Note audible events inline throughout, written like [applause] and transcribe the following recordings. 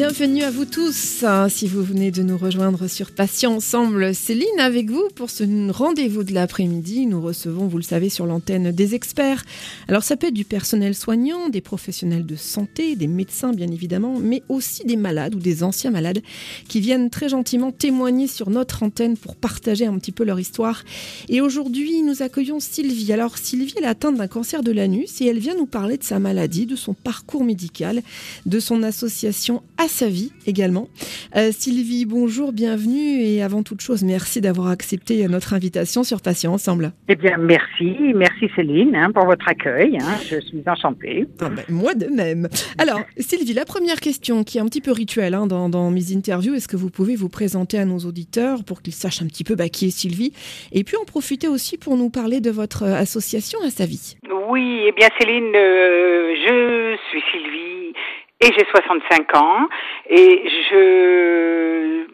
Bienvenue à vous tous. Si vous venez de nous rejoindre sur Patients Ensemble, Céline avec vous pour ce rendez-vous de l'après-midi. Nous recevons, vous le savez, sur l'antenne des experts. Alors ça peut être du personnel soignant, des professionnels de santé, des médecins bien évidemment, mais aussi des malades ou des anciens malades qui viennent très gentiment témoigner sur notre antenne pour partager un petit peu leur histoire. Et aujourd'hui, nous accueillons Sylvie. Alors Sylvie, elle est atteinte d'un cancer de l'anus et elle vient nous parler de sa maladie, de son parcours médical, de son association sa vie également. Euh, Sylvie, bonjour, bienvenue et avant toute chose, merci d'avoir accepté notre invitation sur Patients Ensemble. Eh bien, merci, merci Céline hein, pour votre accueil. Hein. je suis enchantée. Ah ben, moi de même. Alors, Sylvie, la première question qui est un petit peu rituelle hein, dans, mes interviews, est-ce que vous pouvez vous présenter à nos auditeurs pour qu'ils sachent un petit peu bah, qui est Sylvie? Et puis en profiter aussi pour nous parler de votre association à sa vie Oui, eh bien Céline, euh, je suis Sylvie et j'ai 65 ans et je,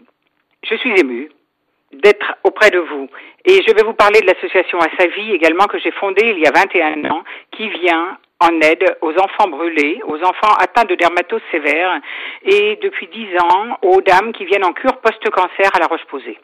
je suis émue d'être auprès de vous. Et je vais vous parler de l'association À sa vie également que j'ai fondée il y a 21 ans qui vient en aide aux enfants brûlés, aux enfants atteints de dermatose sévère et depuis 10 ans aux dames qui viennent en cure post-cancer à la Roche-Posée.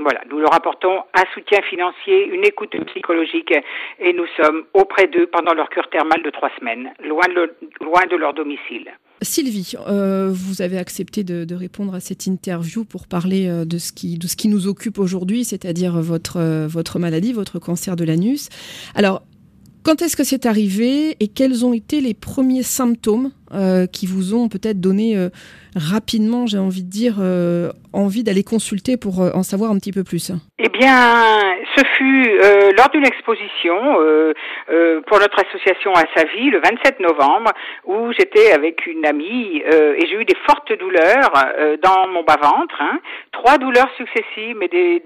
Voilà, nous leur apportons un soutien financier, une écoute psychologique et nous sommes auprès d'eux pendant leur cure thermale de trois semaines, loin de, loin de leur domicile. Sylvie, euh, vous avez accepté de, répondre à cette interview pour parler euh, de ce qui, nous occupe aujourd'hui, c'est-à-dire votre, euh, votre maladie, votre cancer de l'anus. Alors, quand est-ce que c'est arrivé et quels ont été les premiers symptômes qui vous ont peut-être donné rapidement, j'ai envie de dire, envie d'aller consulter pour en savoir un petit peu plus Eh bien, ce fut euh, lors d'une exposition euh, euh, pour notre association à sa vie le 27 novembre où j'étais avec une amie et j'ai eu des fortes douleurs dans mon bas-ventre, hein, trois douleurs successives mais des,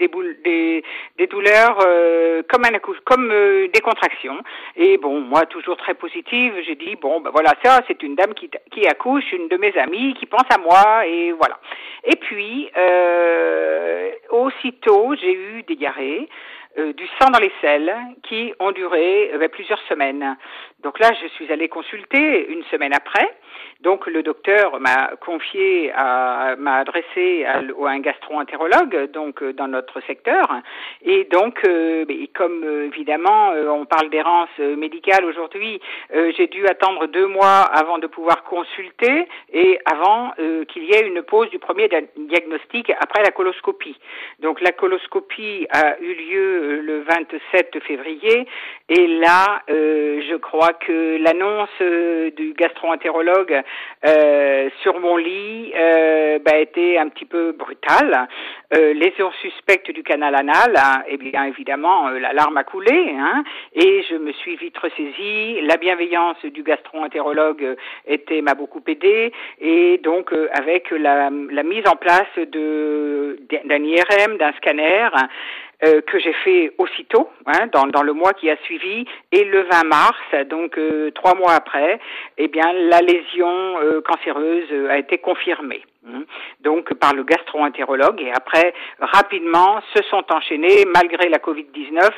douleurs comme, comme des contractions. Et bon, moi toujours très positive, j'ai dit bon ben voilà ça c'est une dame qui, accouche, une de mes amies qui pense à moi et voilà. Et puis aussitôt j'ai eu des diarrhées. Euh, du sang dans les selles qui ont duré euh, ben, plusieurs semaines. Donc là, je suis allée consulter une semaine après. Donc le docteur m'a confié, m'a adressé à, un gastro-entérologue, donc euh, dans notre secteur. Et donc, euh, comme euh, évidemment on parle d'errance médicale aujourd'hui, j'ai dû attendre deux mois avant de pouvoir consulter et avant qu'il y ait une pause du premier diagnostic après la coloscopie. Donc la coloscopie a eu lieu le 27 février et là, je crois que l'annonce du gastro-entérologue euh, sur mon lit euh, bah, était un petit peu brutale. Euh, lésion suspecte du canal anal, hein, eh bien évidemment, euh, l'alarme a coulé, hein, et je me suis vite ressaisie. La bienveillance du gastro-entérologue était m'a beaucoup aidé, et donc avec la, la, mise en place de d'un IRM, d'un scanner, euh, que j'ai fait aussitôt, hein, dans, le mois qui a suivi, et le 20 mars, donc euh, trois mois après, eh bien la lésion euh, cancéreuse a été confirmée. Hein. donc par le gastro-entérologue et après rapidement se sont enchaînés malgré la Covid-19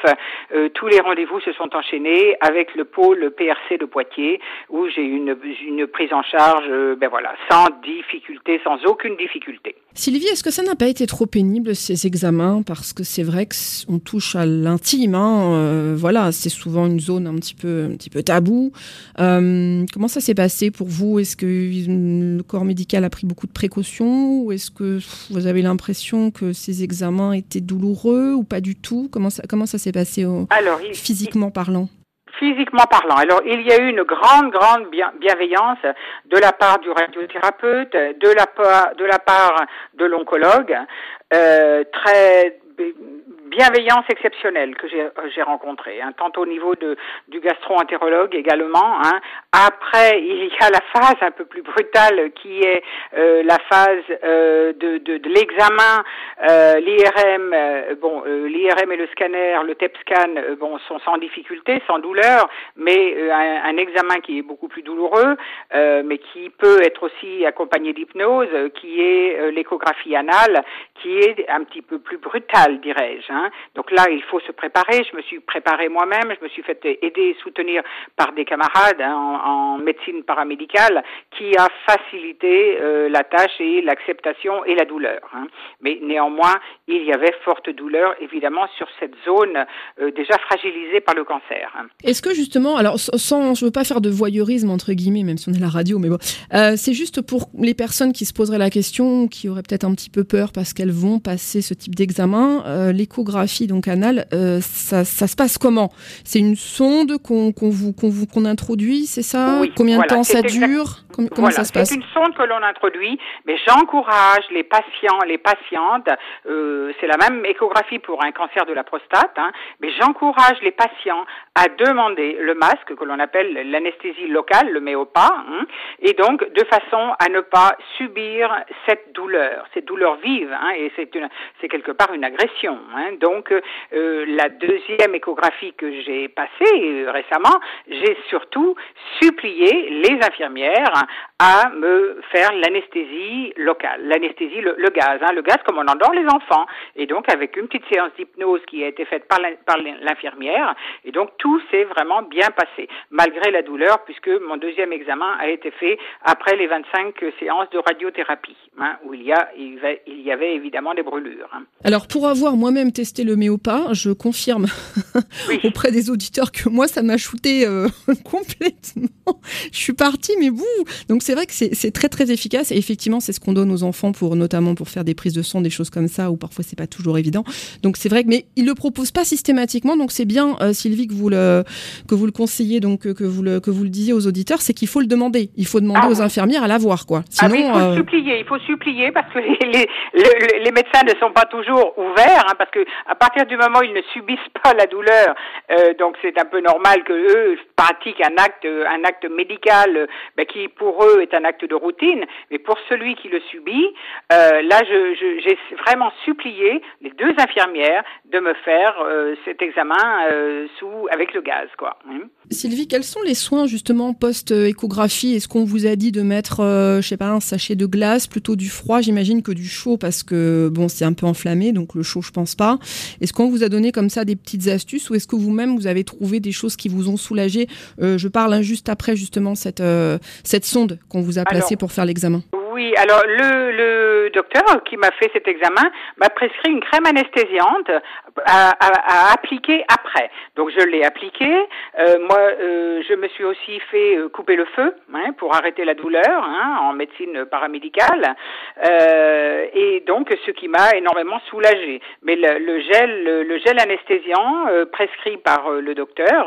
euh, tous les rendez-vous se sont enchaînés avec le pôle PRC de Poitiers où j'ai une, une prise en charge ben voilà sans difficulté sans aucune difficulté. Sylvie, est-ce que ça n'a pas été trop pénible ces examens? Parce que c'est vrai qu'on touche à l'intime hein, euh, voilà, c'est souvent une zone un petit peu un petit peu tabou. comment ça s'est passé pour vous? Est-ce que le corps médical a pris beaucoup de précautions? Ou est-ce que vous avez l'impression que ces examens étaient douloureux ou pas du tout? Comment ça, comment ça s'est passé Alors, physiquement parlant? Physiquement parlant. Alors, il y a eu une grande, grande bienveillance de la part du radiothérapeute, de la part de, la part de l'oncologue, euh, très bienveillance exceptionnelle que j'ai rencontrée, hein, tant au niveau de, du gastro-entérologue également. Hein. Après, il y a la phase un peu plus brutale qui est euh, la phase euh, de, de, de l'examen, euh, l'IRM. Euh, bon, euh, l'IRM et le scanner, le TEP scan, bon, sont sans difficulté, sans douleur, mais un, un, examen qui est beaucoup plus douloureux, mais qui peut être aussi accompagné d'hypnose, qui est l'échographie anale, qui est un petit peu plus brutale, dirais-je. Hein. Donc là, il faut se préparer. Je me suis préparée moi-même. Je me suis fait aider et soutenir par des camarades hein, en, médecine paramédicale qui a facilité euh, la tâche et l'acceptation et la douleur. Hein. Mais néanmoins, il y avait forte douleur, évidemment, sur cette zone euh, déjà fragilisée par le cancer. Est-ce que justement, alors sans, je veux pas faire de voyeurisme entre guillemets, même si on est à la radio, mais bon, euh, c'est juste pour les personnes qui se poseraient la question, qui auraient peut-être un petit peu peur parce qu'elles vont passer ce type d'examen, euh, l'échographie donc anale, euh, ça, ça, se passe comment? C'est une sonde qu'on vous qu'on introduit, c'est ça? Combien de temps ça dure? Comment, ça se passe? C'est une sonde que l'on introduit, mais j'encourage les patients, les patientes, euh, c'est la même échographie pour un cancer de la prostate, hein, mais j'encourage les patients à demander le masque que l'on appelle l'anesthésie locale, le méopa, hein, et donc de façon à ne pas subir cette douleur, cette douleur vive, hein, et c'est quelque part une agression. Donc euh, la deuxième échographie que j'ai passée euh, récemment, j'ai surtout supplié les infirmières à me faire l'anesthésie locale, l'anesthésie, le, gaz, hein, le gaz comme on endort les enfants. Et donc avec une petite séance d'hypnose qui a été faite par l'infirmière, et donc tout s'est vraiment bien passé, malgré la douleur, puisque mon deuxième examen a été fait après les 25 séances de radiothérapie, hein, où il y, a, il y avait évidemment des brûlures. Hein. Alors pour avoir moi-même testé le méopa, je confirme [laughs] auprès des auditeurs que moi ça m'a shooté euh, [laughs] complètement. Je suis partie, mais vous, donc c'est vrai que c'est très très efficace et effectivement c'est ce qu'on donne aux enfants pour notamment pour faire des prises de son, des choses comme ça où parfois c'est pas toujours évident. Donc c'est vrai que mais il le propose pas systématiquement donc c'est bien euh, Sylvie que vous le que vous le conseillez donc que vous le que vous le disiez aux auditeurs, c'est qu'il faut le demander. Il faut demander ah aux infirmières à l'avoir quoi. Sinon ah il faut euh, supplier, il faut supplier parce que [laughs] les, les, les, médecins ne sont pas toujours ouverts hein, parce que à partir du moment où ils ne subissent pas la douleur, euh, donc c'est un peu normal que eux pratiquent un acte un acte médical ben, qui pour eux est un acte de routine, mais pour celui qui le subit, euh, là, j'ai vraiment supplié les deux infirmières de me faire euh, cet examen euh, sous avec le gaz, quoi. Hein. Sylvie, quels sont les soins justement post-échographie? Est-ce qu'on vous a dit de mettre, je sais pas, un sachet de glace, plutôt du froid, j'imagine que du chaud parce que bon, c'est un peu enflammé, donc le chaud, je pense pas. Est-ce qu'on vous a donné comme ça des petites astuces ou est-ce que vous-même vous avez trouvé des choses qui vous ont soulagé Je parle hein, juste après justement cette cette qu'on vous a placé pour faire l'examen oui, alors le, le docteur qui m'a fait cet examen m'a prescrit une crème anesthésiante à, à, appliquer après. Donc je l'ai appliquée. Euh, moi, euh, je me suis aussi fait euh, couper le feu hein, pour arrêter la douleur hein, en médecine paramédicale. Euh, et donc ce qui m'a énormément soulagé. Mais le, le gel, le, gel anesthésiant euh, prescrit par le docteur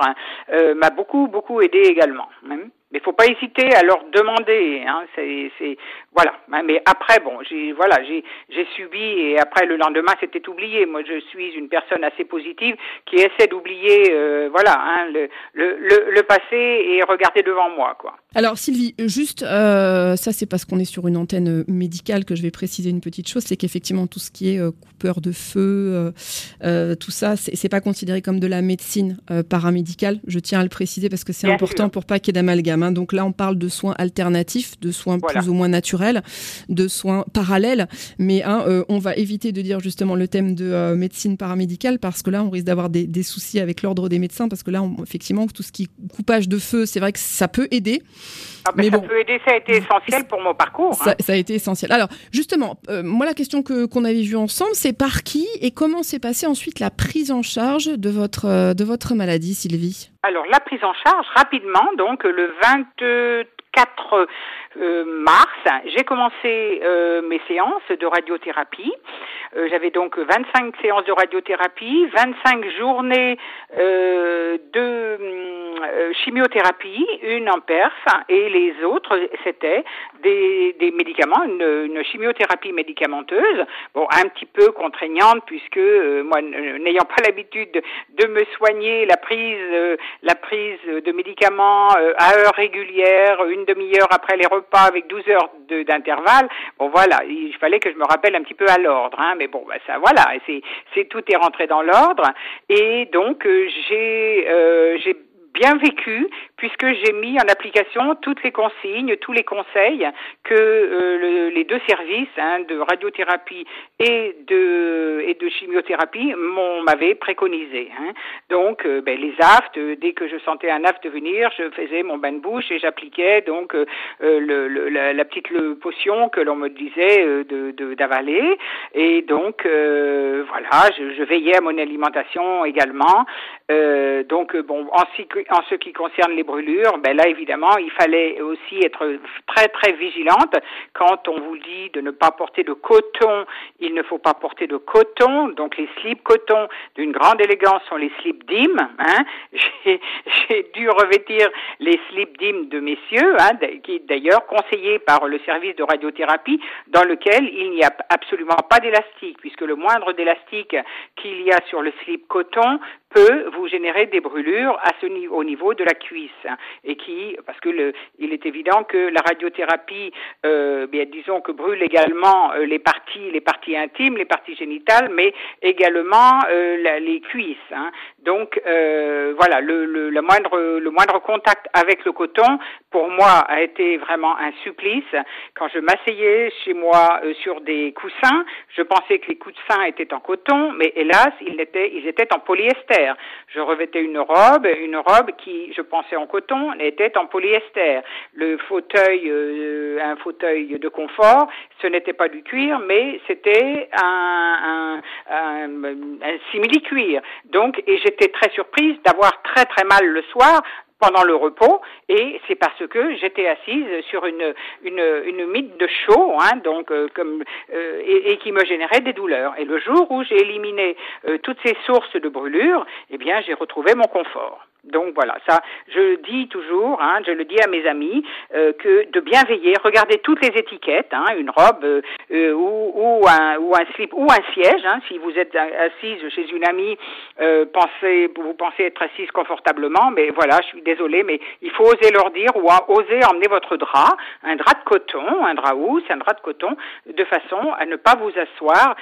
m'a beaucoup beaucoup aidé également. Hein. Mais il faut pas hésiter à leur demander. Hein, c'est, voilà. Hein, mais après, bon, j'ai voilà, j'ai, j'ai subi et après le lendemain, c'était oublié. Moi, je suis une personne assez positive qui essaie d'oublier, euh, voilà, hein, le, le, le, le, passé et regarder devant moi, quoi. Alors Sylvie, juste, euh, ça c'est parce qu'on est sur une antenne médicale que je vais préciser une petite chose, c'est qu'effectivement tout ce qui est euh, coupeur de feu, tout ça, c'est pas considéré comme de la médecine paramédicale. Je tiens à le préciser parce que c'est important pour pas qu'il y ait d'amalgame. Hein. Donc là, on parle de soins alternatifs, de soins plus ou moins naturels, de soins parallèles. Mais hein, on va éviter de dire justement le thème de médecine paramédicale parce que là, on risque d'avoir des, des, soucis avec l'ordre des médecins parce que là, on, effectivement, tout ce qui est coupage de feu, c'est vrai que ça peut aider. Ah ben, mais ça peut aider, ça a été essentiel pour mon parcours. Ça, hein. a été essentiel. Alors, justement, euh, moi, la question que qu'on avait vue ensemble, c'est par qui et comment s'est passée ensuite la prise en charge de votre, euh, de votre maladie, Sylvie? Alors, la prise en charge, rapidement, donc le 24 euh, mars, j'ai commencé mes séances de radiothérapie. J'avais donc 25 séances de radiothérapie, 25 journées de euh, chimiothérapie, une en perf, et les autres, c'était des, des médicaments, une, une, chimiothérapie médicamenteuse, bon, un petit peu contraignante, puisque euh, moi, n'ayant pas l'habitude de, me soigner, la prise, euh, la prise de médicaments à heure régulière, une demi-heure après les repas, avec 12 heures d'intervalle, bon voilà, il fallait que je me rappelle un petit peu à l'ordre, hein, mais bon, bah, ça, voilà, c'est, tout est rentré dans l'ordre, et donc j'ai, j'ai bien vécu puisque j'ai mis en application toutes les consignes, tous les conseils que euh, les deux services hein, de radiothérapie et de et de chimiothérapie m'avaient préconisé. Hein. Donc, euh, ben, les aftes, dès que je sentais un aft venir, je faisais mon bain de bouche et j'appliquais donc le, la, petite potion que l'on me disait de d'avaler. Et donc, voilà, je, je veillais à mon alimentation également. Euh, donc bon, en, en, ce qui concerne les brûlures, ben là évidemment, il fallait aussi être très très vigilante. Quand on vous dit de ne pas porter de coton, il ne faut pas porter de coton. Donc les slips coton d'une grande élégance sont les slips dim. Hein. [laughs] J'ai dû revêtir les slips dim de messieurs, hein, qui d'ailleurs conseillés par le service de radiothérapie, dans lequel il n'y a absolument pas d'élastique, puisque le moindre d'élastique qu'il y a sur le slip coton peut vous générer des brûlures à ce niveau, au niveau de la cuisse et qui parce que le, il est évident que la radiothérapie euh, bien disons que brûle également euh, les parties les parties intimes les parties génitales mais également euh, les cuisses hein. donc euh, voilà le, le, le, moindre le moindre contact avec le coton pour moi a été vraiment un supplice quand je m'asseyais chez moi euh, sur des coussins je pensais que les coussins étaient en coton mais hélas ils étaient ils étaient en polyester je revêtais une robe, une robe qui, je pensais en coton, était en polyester. Le fauteuil, euh, un fauteuil de confort, ce n'était pas du cuir, mais c'était un, simili-cuir. Donc, et j'étais très surprise d'avoir très très mal le soir pendant le repos et c'est parce que j'étais assise sur une une, une mythe de chaud hein, donc euh, comme euh, et, qui me générait des douleurs. Et le jour où j'ai éliminé euh, toutes ces sources de brûlures eh bien j'ai retrouvé mon confort donc voilà, ça, je dis toujours, hein, je le dis à mes amis, euh, que de bien veiller, regardez toutes les étiquettes, hein, une robe euh, euh, ou, ou, un, ou un slip ou un siège. Hein, si vous êtes assise chez une amie, pensez, vous pensez être assise confortablement, mais voilà, je suis désolée, mais il faut oser leur dire ou oser emmener votre drap, un drap de coton, un drap housse, un drap de coton, de façon à ne pas vous asseoir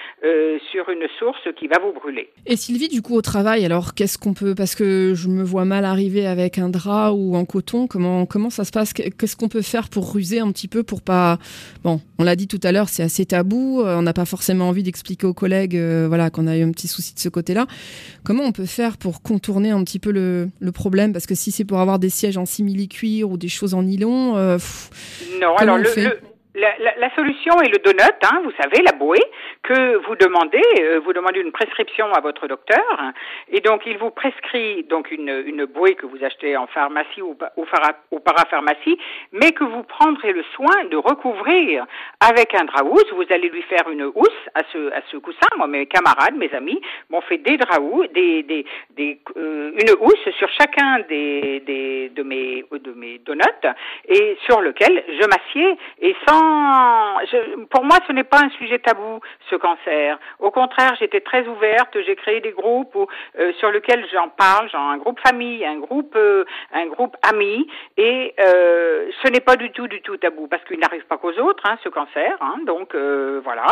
sur une source qui va vous brûler. Et Sylvie, du coup, au travail, alors qu'est-ce qu'on peut, parce que je me vois mal arriver avec un drap ou en coton Comment, comment ça se passe? Qu'est-ce qu'on peut faire pour ruser un petit peu pour pas. Bon, on l'a dit tout à l'heure, c'est assez tabou. Euh, on n'a pas forcément envie d'expliquer aux collègues euh, voilà, qu'on a eu un petit souci de ce côté-là. Comment on peut faire pour contourner un petit peu le, le problème? Parce que si c'est pour avoir des sièges en simili-cuir ou des choses en nylon. Euh, non, alors le, la, la, la, solution est le donut, hein, vous savez, la bouée, que vous demandez, euh, vous demandez une prescription à votre docteur, et donc il vous prescrit donc une, une bouée que vous achetez en pharmacie ou, ou, ou, parapharmacie, mais que vous prendrez le soin de recouvrir avec un drap housse. Vous allez lui faire une housse à ce, à ce coussin. Moi, mes camarades, mes amis m'ont fait des draps des, des, des euh, une housse sur chacun des, des, de mes, de mes donuts, et sur lequel je m'assieds, et sans pour moi, ce n'est pas un sujet tabou, ce cancer. Au contraire, j'étais très ouverte. J'ai créé des groupes où, euh, sur lesquels j'en parle, genre un groupe famille, un groupe, euh, un groupe amis, et euh, ce n'est pas du tout, du tout tabou parce qu'il n'arrive pas qu'aux autres, hein, ce cancer. Hein, donc voilà.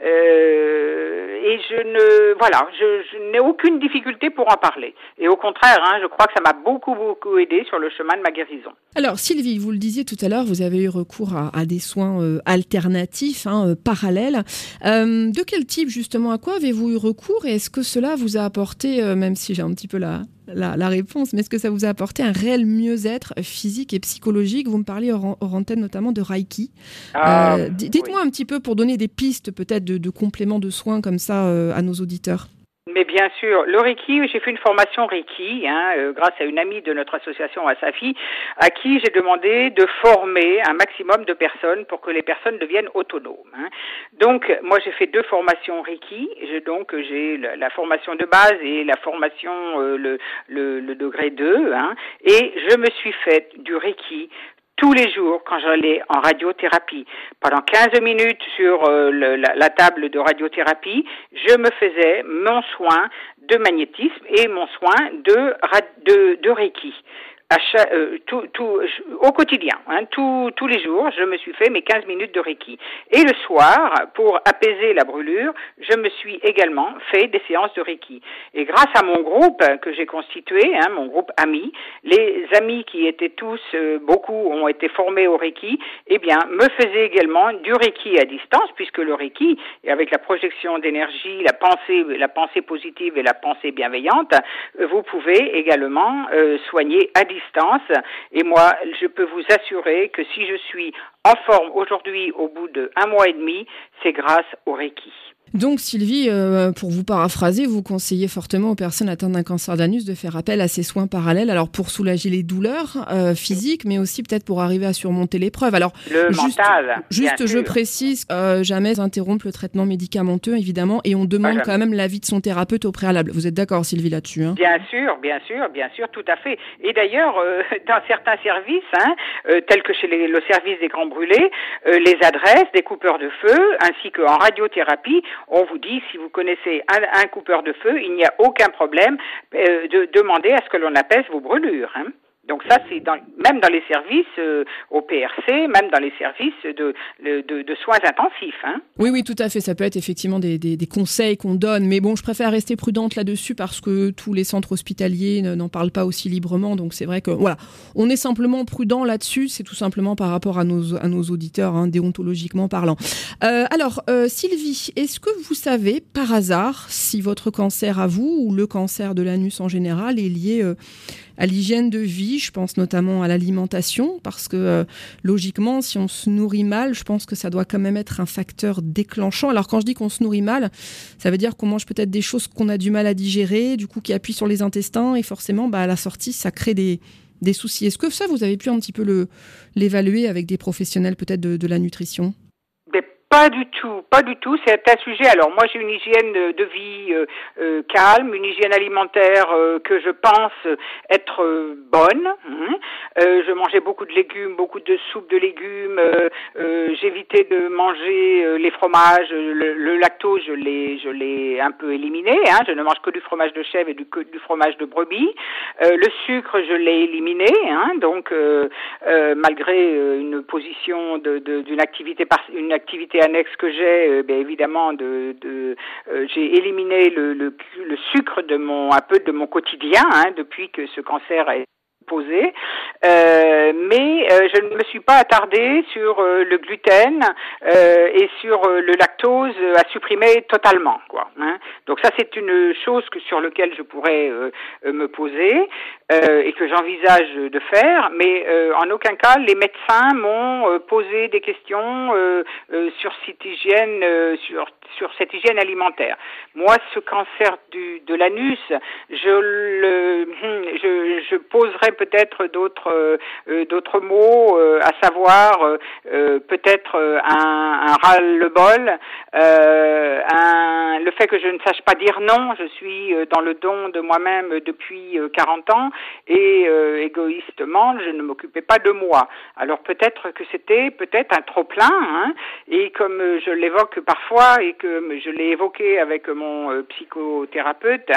et je ne, voilà, je, n'ai aucune difficulté pour en parler. Et au contraire, hein, je crois que ça m'a beaucoup, beaucoup aidé sur le chemin de ma guérison. Alors, Sylvie, vous le disiez tout à l'heure, vous avez eu recours à des soins euh, alternatifs, hein, euh, parallèles. Euh, de quel type, justement, à quoi avez-vous eu recours et est-ce que cela vous a apporté, même si j'ai un petit peu la, la, réponse, mais est-ce que ça vous a apporté un réel mieux-être physique et psychologique? Vous me parliez hors, antenne notamment de Reiki. Ah, dites-moi un petit peu pour donner des pistes peut-être de, de, compléments de soins comme ça à nos auditeurs. Mais bien sûr, le Reiki, j'ai fait une formation Reiki, hein, euh, grâce à une amie de notre association Asafi, à qui j'ai demandé de former un maximum de personnes pour que les personnes deviennent autonomes. Hein. Donc, moi, j'ai fait deux formations Reiki. donc, j'ai la, formation de base et la formation euh, le, le, le, degré 2. Hein, et je me suis faite du Reiki tous les jours quand j'allais en radiothérapie. Pendant 15 minutes sur euh, la, table de radiothérapie, je me faisais mon soin de magnétisme et mon soin de, de, de Reiki. Euh, tout, tout, au quotidien, hein, tous les jours, je me suis fait mes 15 minutes de Reiki. Et le soir, pour apaiser la brûlure, je me suis également fait des séances de Reiki. Et grâce à mon groupe que j'ai constitué, hein, mon groupe amis, les amis qui étaient tous, euh, beaucoup ont été formés au Reiki, eh bien, me faisaient également du Reiki à distance, puisque le Reiki, avec la projection d'énergie, la pensée, la pensée positive et la pensée bienveillante, vous pouvez également euh, soigner à distance. Et moi, je peux vous assurer que si je suis en forme aujourd'hui au bout de un mois et demi, c'est grâce au Reiki. Donc Sylvie, euh, pour vous paraphraser, vous conseillez fortement aux personnes atteintes d'un cancer d'anus de faire appel à ces soins parallèles, alors pour soulager les douleurs euh, physiques, mais aussi peut-être pour arriver à surmonter l'épreuve. Alors le juste, mental, juste je précise, euh, jamais interrompre le traitement médicamenteux, évidemment, et on demande quand même l'avis de son thérapeute au préalable. Vous êtes d'accord, Sylvie, là-dessus hein? Bien sûr, bien sûr, bien sûr, tout à fait. Et d'ailleurs, [laughs] dans certains services, hein, tels que chez le service des grands brûlés, les adresses des coupeurs de feu, ainsi qu'en radiothérapie, on vous dit, si vous connaissez un, coupeur de feu, il n'y a aucun problème euh, de demander à ce que l'on apaise vos brûlures. Hein. Donc ça, c'est dans, même dans les services euh, au PRC, même dans les services de, de, de soins intensifs. Hein. Oui, oui, tout à fait. Ça peut être effectivement des, des, des conseils qu'on donne. Mais bon, je préfère rester prudente là-dessus parce que tous les centres hospitaliers n'en parlent pas aussi librement. Donc c'est vrai que voilà, on est simplement prudent là-dessus. C'est tout simplement par rapport à nos, à nos auditeurs, hein, déontologiquement parlant. Euh, alors, euh, Sylvie, est-ce que vous savez par hasard si votre cancer à vous ou le cancer de l'anus en général est lié euh, à l'hygiène de vie, je pense notamment à l'alimentation, parce que euh, logiquement, si on se nourrit mal, je pense que ça doit quand même être un facteur déclenchant. Alors quand je dis qu'on se nourrit mal, ça veut dire qu'on mange peut-être des choses qu'on a du mal à digérer, du coup qui appuient sur les intestins, et forcément, bah, à la sortie, ça crée des, des soucis. Est-ce que ça, vous avez pu un petit peu l'évaluer avec des professionnels peut-être de la nutrition? Pas du tout, pas du tout. C'est un sujet. Alors moi, j'ai une hygiène de vie euh, euh, calme, une hygiène alimentaire euh, que je pense être bonne. Hein. je mangeais beaucoup de légumes, beaucoup de soupe de légumes. J'évitais de manger les fromages, le, lactose, je l'ai, je l'ai un peu éliminé. Hein. Je ne mange que du fromage de chèvre et du, que du fromage de brebis. le sucre, je l'ai éliminé. Hein. Donc malgré une position d'une activité, une activité annexe que j'ai, euh, bien évidemment, de, de euh, j'ai éliminé le, le, le, sucre de mon un peu de mon quotidien hein, depuis que ce cancer a posé, euh, mais euh, je ne me suis pas attardée sur euh, le gluten et sur le lactose à supprimer totalement, quoi. Hein. Donc ça c'est une chose sur laquelle je pourrais me poser et que j'envisage de faire, mais en aucun cas les médecins m'ont posé des questions sur cette hygiène, sur cette hygiène alimentaire. Moi, ce cancer du, de l'anus, je le, je, je poserai peut-être d'autres euh, euh, d'autres mots, euh, à savoir peut-être un, un ras-le-bol, le fait que je ne sache pas dire non. Je suis dans le don de moi-même depuis 40 ans et égoïstement, je ne m'occupais pas de moi. Alors peut-être que c'était peut-être un trop plein, hein, et comme je l'évoque parfois et que je l'ai évoqué avec mon psychothérapeute,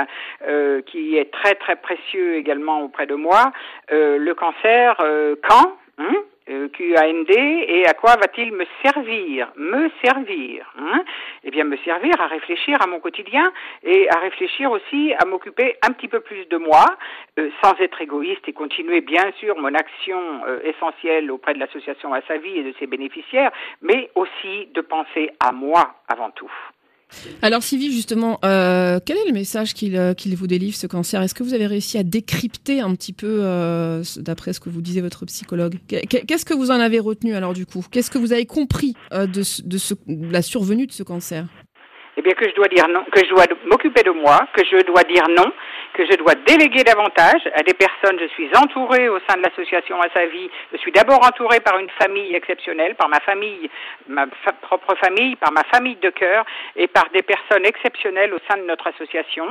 qui est très très précieux également auprès de moi, euh, le cancer euh, quand hein, euh, QAND et à quoi va-t-il me servir Me servir hein? Eh bien, me servir à réfléchir à mon quotidien et à réfléchir aussi à m'occuper un petit peu plus de moi, sans être égoïste et continuer bien sûr mon action essentielle auprès de l'association à sa vie et de ses bénéficiaires, mais aussi de penser à moi avant tout. Alors Sylvie, justement, euh, quel est le message euh, qu'il vous délivre ce cancer? Est-ce que vous avez réussi à décrypter un petit peu, euh, d'après ce que vous disait votre psychologue? Qu'est-ce que vous en avez retenu alors du coup? Qu'est-ce que vous avez compris de, de, la survenue de ce cancer? Eh bien que je dois dire non, que je dois m'occuper de moi, que je dois dire non, que je dois déléguer davantage à des personnes. Je suis entourée au sein de l'association à sa vie. Je suis d'abord entourée par une famille exceptionnelle, par ma famille, ma propre famille, par ma famille de cœur et par des personnes exceptionnelles au sein de notre association.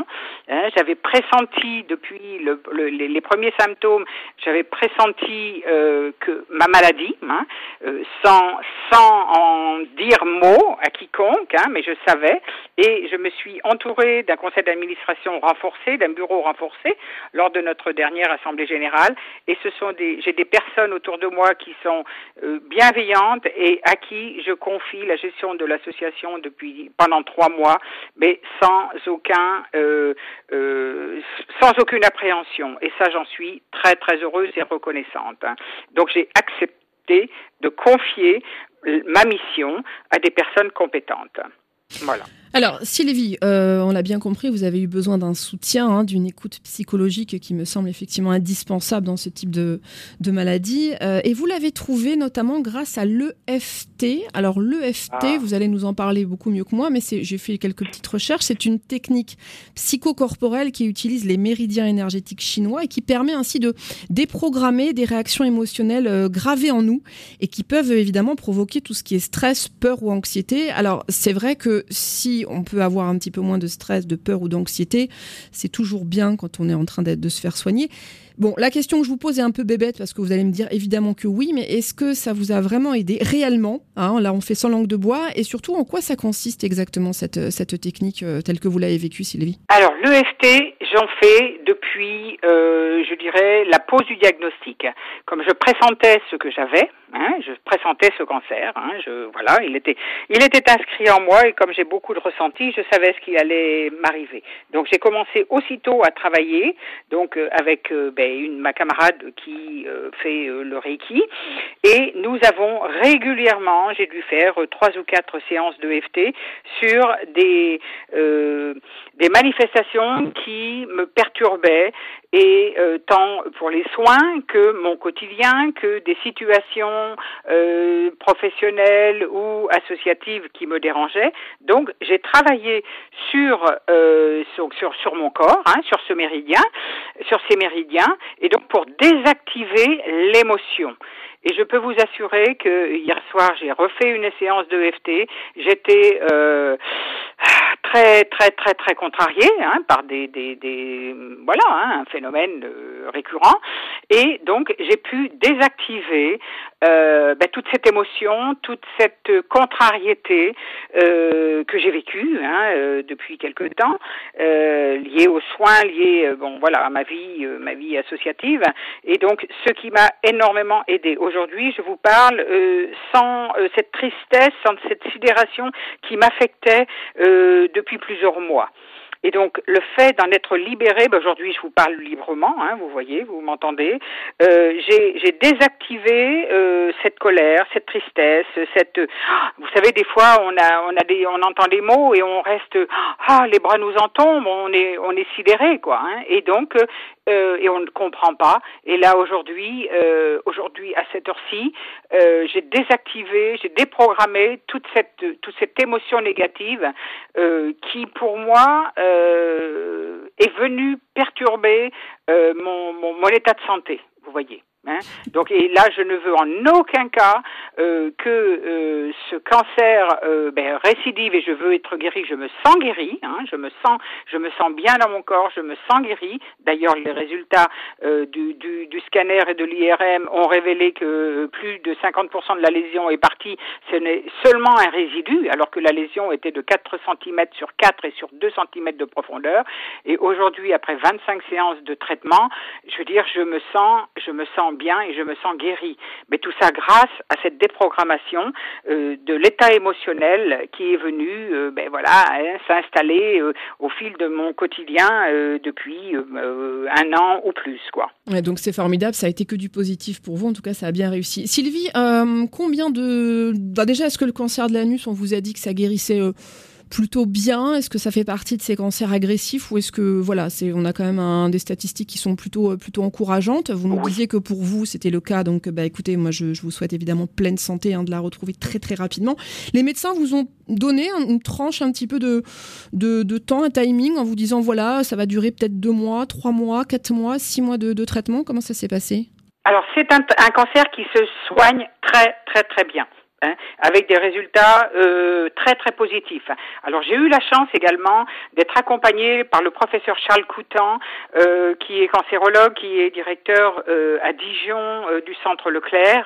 Hein, j'avais pressenti depuis le, les, premiers symptômes, j'avais pressenti euh, que ma maladie, hein, euh, sans sans en dire mot à quiconque, hein, mais je savais et je me suis entourée d'un conseil d'administration renforcé, d'un bureau renforcé lors de notre dernière assemblée générale. Et ce sont des, j'ai des personnes autour de moi qui sont euh, bienveillantes et à qui je confie la gestion de l'association depuis pendant trois mois, mais sans aucun, euh, euh, sans aucune appréhension. Et ça, j'en suis très très heureuse et reconnaissante. Donc j'ai accepté de confier ma mission à des personnes compétentes. Voilà. Alors, Sylvie, euh, on l'a bien compris, vous avez eu besoin d'un soutien, hein, d'une écoute psychologique qui me semble effectivement indispensable dans ce type de, de maladie. Euh, et vous l'avez trouvé notamment grâce à l'EFT. Alors, l'EFT, ah. vous allez nous en parler beaucoup mieux que moi, mais j'ai fait quelques petites recherches. C'est une technique psychocorporelle qui utilise les méridiens énergétiques chinois et qui permet ainsi de déprogrammer des réactions émotionnelles euh, gravées en nous et qui peuvent évidemment provoquer tout ce qui est stress, peur ou anxiété. Alors, c'est vrai que si on peut avoir un petit peu moins de stress, de peur ou d'anxiété, c'est toujours bien quand on est en train de se faire soigner. Bon, la question que je vous pose est un peu bébête parce que vous allez me dire évidemment que oui, mais est-ce que ça vous a vraiment aidé réellement hein, Là, on fait sans langue de bois. Et surtout, en quoi ça consiste exactement cette, cette technique euh, telle que vous l'avez vécue, Sylvie? Alors, l'EFT, j'en fais depuis, euh, je dirais, la pose du diagnostic. Comme je pressentais ce que j'avais, hein, je pressentais ce cancer. Hein, je, voilà, il était, inscrit en moi et comme j'ai beaucoup de ressenti, je savais ce qui allait m'arriver. Donc, j'ai commencé aussitôt à travailler, donc euh, avec ben, une ma camarade qui euh, fait euh, le Reiki. Et nous avons régulièrement, j'ai dû faire euh, trois ou quatre séances de FT sur des manifestations qui me perturbaient et tant pour les soins que mon quotidien que des situations professionnelles ou associatives qui me dérangeaient. Donc j'ai travaillé sur, sur, sur sur mon corps, hein, sur ce méridien, sur ces méridiens et donc pour désactiver l'émotion. Et je peux vous assurer que hier soir, j'ai refait une séance de FT. J'étais euh, très très très très contrariée hein, par des, des, des voilà hein, un phénomène euh, récurrent. Et donc j'ai pu désactiver euh, ben, toute cette émotion, toute cette contrariété euh, que j'ai vécue hein, euh, depuis quelque temps, euh, liée aux soins, liée bon voilà à ma vie, ma vie associative. Et donc ce qui m'a énormément aidé aujourd'hui, je vous parle euh, sans euh, cette tristesse, sans cette sidération qui m'affectait euh, depuis plusieurs mois. Et donc le fait d'en être libéré, ben aujourd'hui je vous parle librement, hein, vous voyez, vous m'entendez. Euh, j'ai désactivé euh, cette colère, cette tristesse, cette. vous savez, des fois on a, on a des, on entend des mots et on reste, ah, les bras nous en tombent, on est, on est sidéré quoi. Hein, et donc euh, et on ne comprend pas. Et là aujourd'hui, euh, aujourd'hui à cette heure-ci, euh, j'ai désactivé, j'ai déprogrammé toute cette toute cette émotion négative qui pour moi est venue perturber mon, mon, mon état de santé. Vous voyez. Hein? Donc et là, je ne veux en aucun cas euh, que euh, ce cancer euh, ben, récidive et je veux être guéri. Je me sens guéri. Hein, je me sens, je me sens bien dans mon corps. Je me sens guéri. D'ailleurs, les résultats du, du, du, scanner et de l'IRM ont révélé que plus de 50% de la lésion est partie. Ce n'est seulement un résidu, alors que la lésion était de 4 cm sur 4 et sur 2 cm de profondeur. Et aujourd'hui, après 25 séances de traitement, je veux dire, je me sens, je me sens bien et je me sens guéri. Mais tout ça grâce à cette déprogrammation euh, de l'état émotionnel qui est venu, euh, ben voilà, hein, s'installer euh, au fil de mon quotidien depuis un an ou plus, quoi. donc c'est formidable, ça a été que du positif pour vous. En tout cas, ça a bien réussi. Sylvie, combien de, bah, déjà, est-ce que le cancer de l'anus, on vous a dit que ça guérissait plutôt bien? Est-ce que ça fait partie de ces cancers agressifs ou est-ce que voilà, c'est on a quand même un, des statistiques qui sont plutôt plutôt encourageantes? Vous nous disiez que pour vous c'était le cas, donc bah écoutez, moi je, vous souhaite évidemment pleine santé, hein, de la retrouver très très rapidement. Les médecins vous ont donné une tranche un petit peu de, de, temps, un timing en vous disant voilà, ça va durer peut-être deux mois, trois mois, quatre mois, six mois de, de traitement? Comment ça s'est passé? Alors c'est un, un, cancer qui se soigne très très très bien. Hein, avec des résultats euh, très très positifs. Alors j'ai eu la chance également d'être accompagnée par le professeur Charles Coutan, euh, qui est cancérologue, qui est directeur euh, à Dijon du centre Leclerc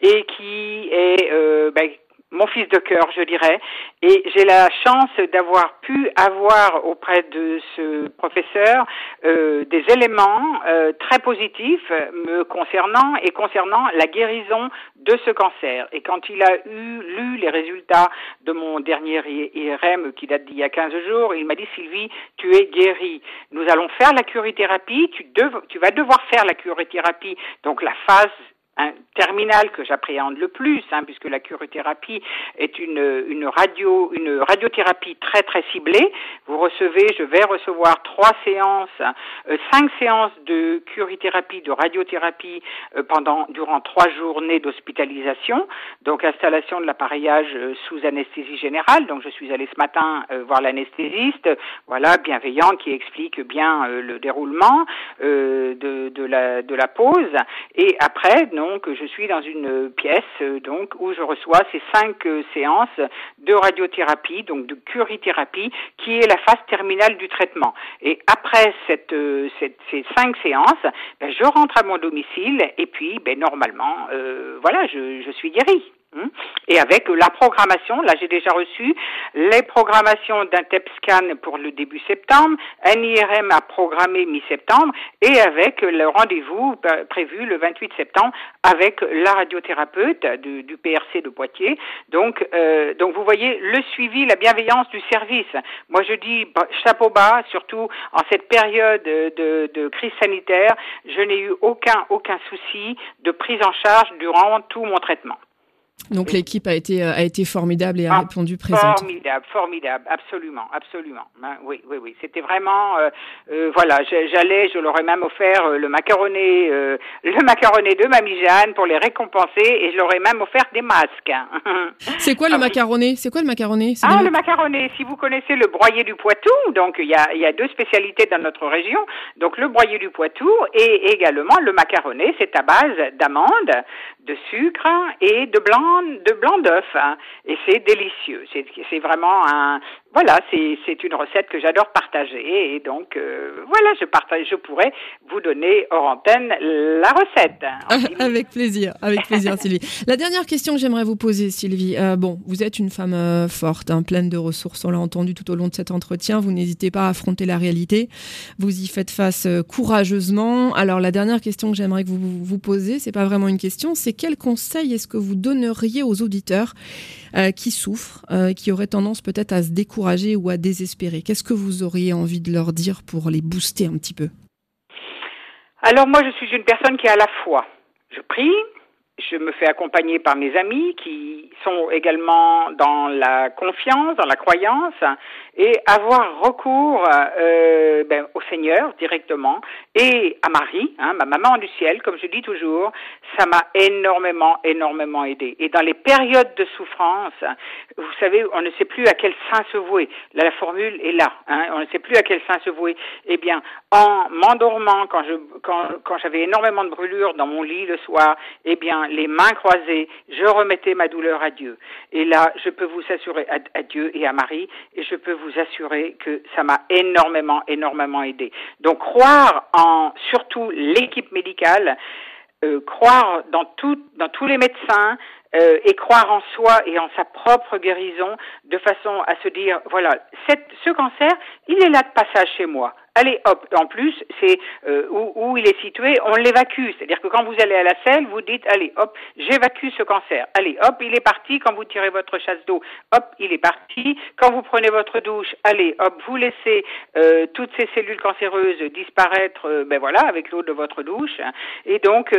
et qui est ben, mon fils de cœur, je dirais. Et j'ai la chance d'avoir pu avoir auprès de ce professeur euh, des éléments euh, très positifs me concernant et concernant la guérison de ce cancer. Et quand il a eu lu les résultats de mon dernier IRM qui date d'il y a 15 jours, il m'a dit Sylvie, tu es guérie. Nous allons faire la curithérapie, tu, tu vas devoir faire la curithérapie, donc la phase un terminal que j'appréhende le plus, hein, puisque la curithérapie est une, une radio, une radiothérapie très très ciblée. Vous recevez, je vais recevoir trois séances, euh, cinq séances de curithérapie, de radiothérapie euh, pendant durant trois journées d'hospitalisation. Donc installation de l'appareillage euh, sous anesthésie générale. Donc je suis allée ce matin voir l'anesthésiste, voilà, bienveillant, qui explique bien le déroulement de, de la de la pause. Et après, je suis dans une pièce euh, donc où je reçois ces cinq euh, séances de radiothérapie, donc de curithérapie, qui est la phase terminale du traitement. Et après cette, euh, ces cinq séances, ben, je rentre à mon domicile et puis ben, normalement, voilà, je, je suis guérie. Hein. Et avec la programmation, là j'ai déjà reçu les programmations d'un TEP scan pour le début septembre, un IRM à programmer mi-septembre et avec le rendez-vous prévu le 28 septembre avec la radiothérapeute du, PRC de Poitiers. Donc, euh, donc vous voyez le suivi, la bienveillance du service. Moi je dis chapeau bas, surtout en cette période de, de crise sanitaire, je n'ai eu aucun aucun souci de prise en charge durant tout mon traitement. Donc l'équipe a été euh, a été formidable et a ah, répondu présente. Formidable, formidable, absolument, absolument. Hein, oui, oui, oui. C'était vraiment, euh, euh, voilà, j'allais, je leur ai même offert le macaroné, le macaroné de Mamie Jeanne pour les récompenser et je leur ai même offert des masques. [laughs] C'est quoi le ah macaroné C'est quoi le macaroné Ah, le macaroné. Si vous connaissez le broyer du Poitou, donc il y a il y a deux spécialités dans notre région. Donc le broyer du Poitou et également le macaroné, c'est à base d'amandes, de sucre et de blanc de blanc d'œuf hein, et c'est délicieux. C'est vraiment un voilà, c'est une recette que j'adore partager et donc euh, voilà, je partage, je pourrais vous donner hors antenne la recette. Hein, [laughs] avec plaisir, avec plaisir [laughs] Sylvie. La dernière question que j'aimerais vous poser Sylvie, euh, bon, vous êtes une femme euh, forte, hein, pleine de ressources, on l'a entendu tout au long de cet entretien, vous n'hésitez pas à affronter la réalité, vous y faites face courageusement. Alors la dernière question que j'aimerais que vous vous posez, c'est pas vraiment une question, c'est quel conseil est-ce que vous donneriez aux auditeurs qui souffrent, qui auraient tendance peut-être à se décourager ou à désespérer. Qu'est-ce que vous auriez envie de leur dire pour les booster un petit peu? Alors moi, je suis une personne qui a la foi. Je prie, je me fais accompagner par mes amis qui sont également dans la confiance, dans la croyance, et avoir recours euh, ben, au Seigneur directement et à Marie, hein, ma maman du ciel, comme je dis toujours, ça m'a énormément, énormément aidé. Et dans les périodes de souffrance, vous savez, on ne sait plus à quel saint se vouer. Là, la formule est là. Hein, on ne sait plus à quel saint se vouer. Eh bien, en m'endormant, quand je, quand, quand j'avais énormément de brûlures dans mon lit le soir, eh bien, les mains croisées, je remettais ma douleur à Dieu. Et là, je peux vous assurer à, Dieu et à Marie, et je peux vous assurer que ça m'a énormément, énormément aidé. Donc, croire en surtout l'équipe médicale, euh, croire dans, tous les médecins, euh, et croire en soi et en sa propre guérison de façon à se dire voilà ce cancer il est là de passage chez moi allez hop, en plus, c'est euh, où, il est situé, on l'évacue. C'est-à-dire que quand vous allez à la selle, vous dites, allez hop, j'évacue ce cancer. Allez hop, il est parti quand vous tirez votre chasse d'eau. Hop, il est parti. Quand vous prenez votre douche, allez hop, vous laissez euh, toutes ces cellules cancéreuses disparaître, euh, ben voilà, avec l'eau de votre douche. Et donc,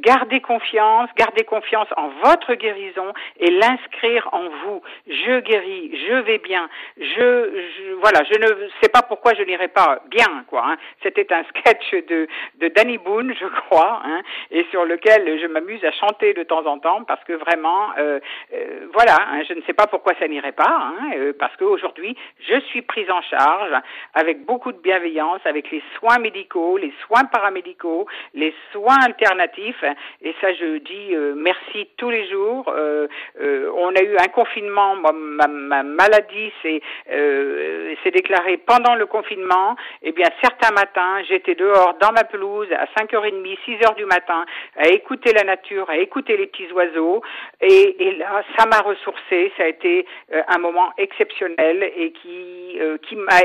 gardez confiance, gardez confiance en votre guérison et l'inscrire en vous. Je guéris, je vais bien. Je, je voilà, je ne sais pas pourquoi je n'irai pas bien, quoi. Hein. C'était un sketch de, de Danny Boone, je crois, hein, et sur lequel je m'amuse à chanter de temps en temps parce que vraiment, euh, euh, voilà, hein, je ne sais pas pourquoi ça n'irait pas, hein, euh, parce qu'aujourd'hui, je suis prise en charge avec beaucoup de bienveillance, avec les soins médicaux, les soins paramédicaux, les soins alternatifs, et ça, je dis merci tous les jours. on a eu un confinement, ma, ma maladie s'est déclarée pendant le confinement eh bien, certains matins, j'étais dehors dans ma pelouse à 5h30, 6h du matin, à écouter la nature, à écouter les petits oiseaux. Et, et là, ça m'a ressourcé. Ça a été euh, un moment exceptionnel et qui, euh, qui m'a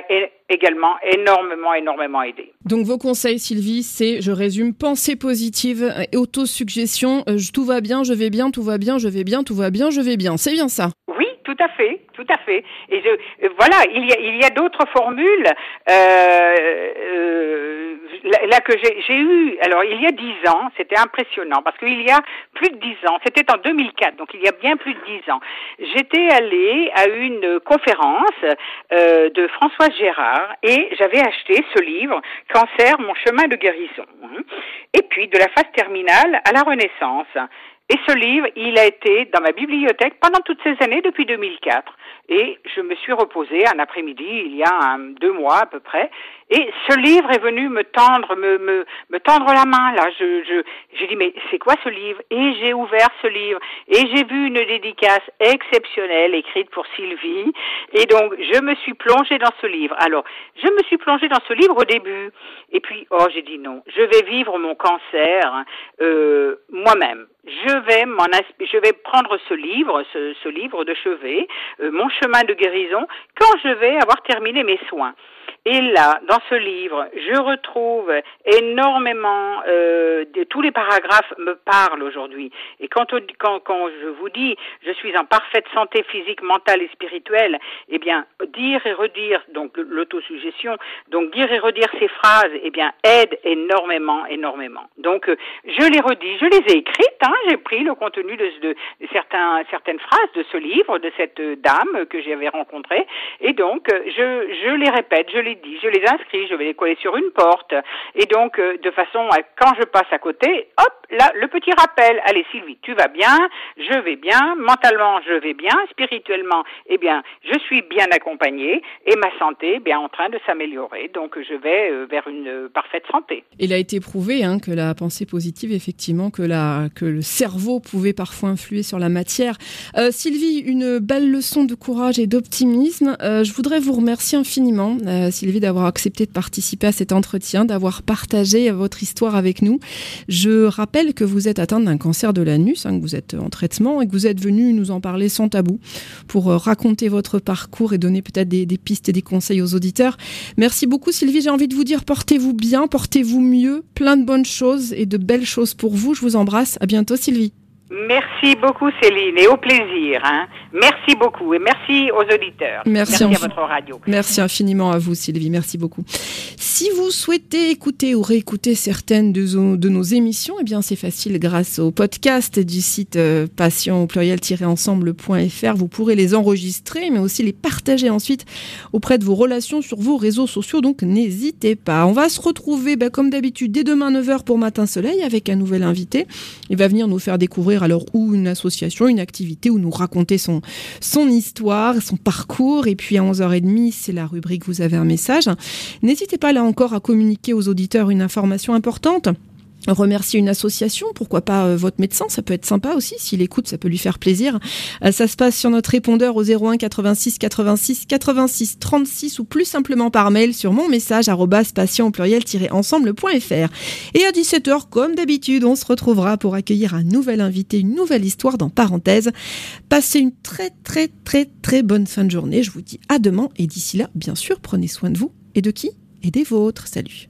également énormément, énormément aidé. Donc vos conseils, Sylvie, c'est, je résume, pensée positive et autosuggestion. Euh, tout va bien, je vais bien, tout va bien, je vais bien, tout va bien, je vais bien. C'est bien ça? Oui, tout à fait, tout à fait. Et je, voilà, il y a, il y a d'autres formules. Euh, euh, là, que j'ai eu, alors il y a dix ans, c'était impressionnant parce qu'il y a plus de dix ans, c'était en 2004, donc il y a bien plus de dix ans, j'étais allée à une conférence euh, de Françoise Gérard et j'avais acheté ce livre, Cancer, mon chemin de guérison. Et puis de la phase terminale à la Renaissance. Et ce livre, il a été dans ma bibliothèque pendant toutes ces années depuis 2004. Et je me suis reposée un après-midi, il y a deux mois à peu près, et ce livre est venu me tendre, me, me, me tendre la main. Là, je, je, j'ai dit mais c'est quoi ce livre? Et j'ai ouvert ce livre et j'ai vu une dédicace exceptionnelle écrite pour Sylvie. Et donc je me suis plongée dans ce livre. Alors je me suis plongée dans ce livre au début, et puis oh j'ai dit non, je vais vivre mon cancer euh, moi-même. Je vais m'en, je vais prendre ce livre, ce, livre de chevet, euh, mon chemin de guérison, quand je vais avoir terminé mes soins. Et là, dans ce livre, je retrouve énormément, euh, tous les paragraphes me parlent aujourd'hui. Et quand, quand, quand je vous dis, je suis en parfaite santé physique, mentale et spirituelle, eh bien, dire et redire, donc l'autosuggestion, donc dire et redire ces phrases, eh bien, aide énormément, énormément. Donc, euh, je les redis, je les ai écrites, hein, j'ai pris le contenu de, de, de, certains, certaines phrases de ce livre, de cette dame que j'avais rencontrée, et donc, je, je les répète, les dit, je les inscris, je vais les coller sur une porte. Et donc, euh, de façon à, quand je passe à côté, hop, là, le petit rappel. Allez, Sylvie, tu vas bien, je vais bien, mentalement, je vais bien, spirituellement, eh bien, je suis bien accompagnée et ma santé, est bien, en train de s'améliorer. Donc, je vais euh, vers une euh, parfaite santé. Il a été prouvé hein, que la pensée positive, effectivement, que le cerveau pouvait parfois influer sur la matière. Sylvie, une belle leçon de courage et d'optimisme. je voudrais vous remercier infiniment. Sylvie, d'avoir accepté de participer à cet entretien, d'avoir partagé votre histoire avec nous. Je rappelle que vous êtes atteinte d'un cancer de l'anus, hein, que vous êtes en traitement et que vous êtes venu nous en parler sans tabou pour euh, raconter votre parcours et donner peut-être des pistes et des conseils aux auditeurs. Merci beaucoup Sylvie, j'ai envie de vous dire portez-vous bien, portez-vous mieux, plein de bonnes choses et de belles choses pour vous. Je vous embrasse. À bientôt Sylvie. Merci beaucoup Céline et au plaisir. Hein. Merci beaucoup et merci aux auditeurs. Merci, à votre radio. Merci infiniment à vous Sylvie, merci beaucoup. Si vous souhaitez écouter ou réécouter certaines de, de nos émissions, eh bien c'est facile grâce au podcast du site euh, passion au pluriel-ensemble.fr. Vous pourrez les enregistrer mais aussi les partager ensuite auprès de vos relations sur vos réseaux sociaux. Donc n'hésitez pas. On va se retrouver bah, comme d'habitude dès demain 9h pour Matin Soleil avec un nouvel invité. Il va venir nous faire découvrir alors ou une association, une activité, ou nous raconter son, son histoire, son parcours. Et puis à 11h30, c'est la rubrique Vous avez un message. N'hésitez pas là encore à communiquer aux auditeurs une information importante remercier une association, pourquoi pas euh, votre médecin, ça peut être sympa aussi, s'il écoute, ça peut lui faire plaisir. Euh, ça se passe sur notre répondeur au 01 86 86 86 36 ou plus simplement par mail sur mon message patient au pluriel-ensemble.fr. Et à 17h, comme d'habitude, on se retrouvera pour accueillir un nouvel invité, une nouvelle histoire dans parenthèse. Passez une très très très très bonne fin de journée, je vous dis à demain et d'ici là, bien sûr, prenez soin de vous et de qui Et des vôtres. Salut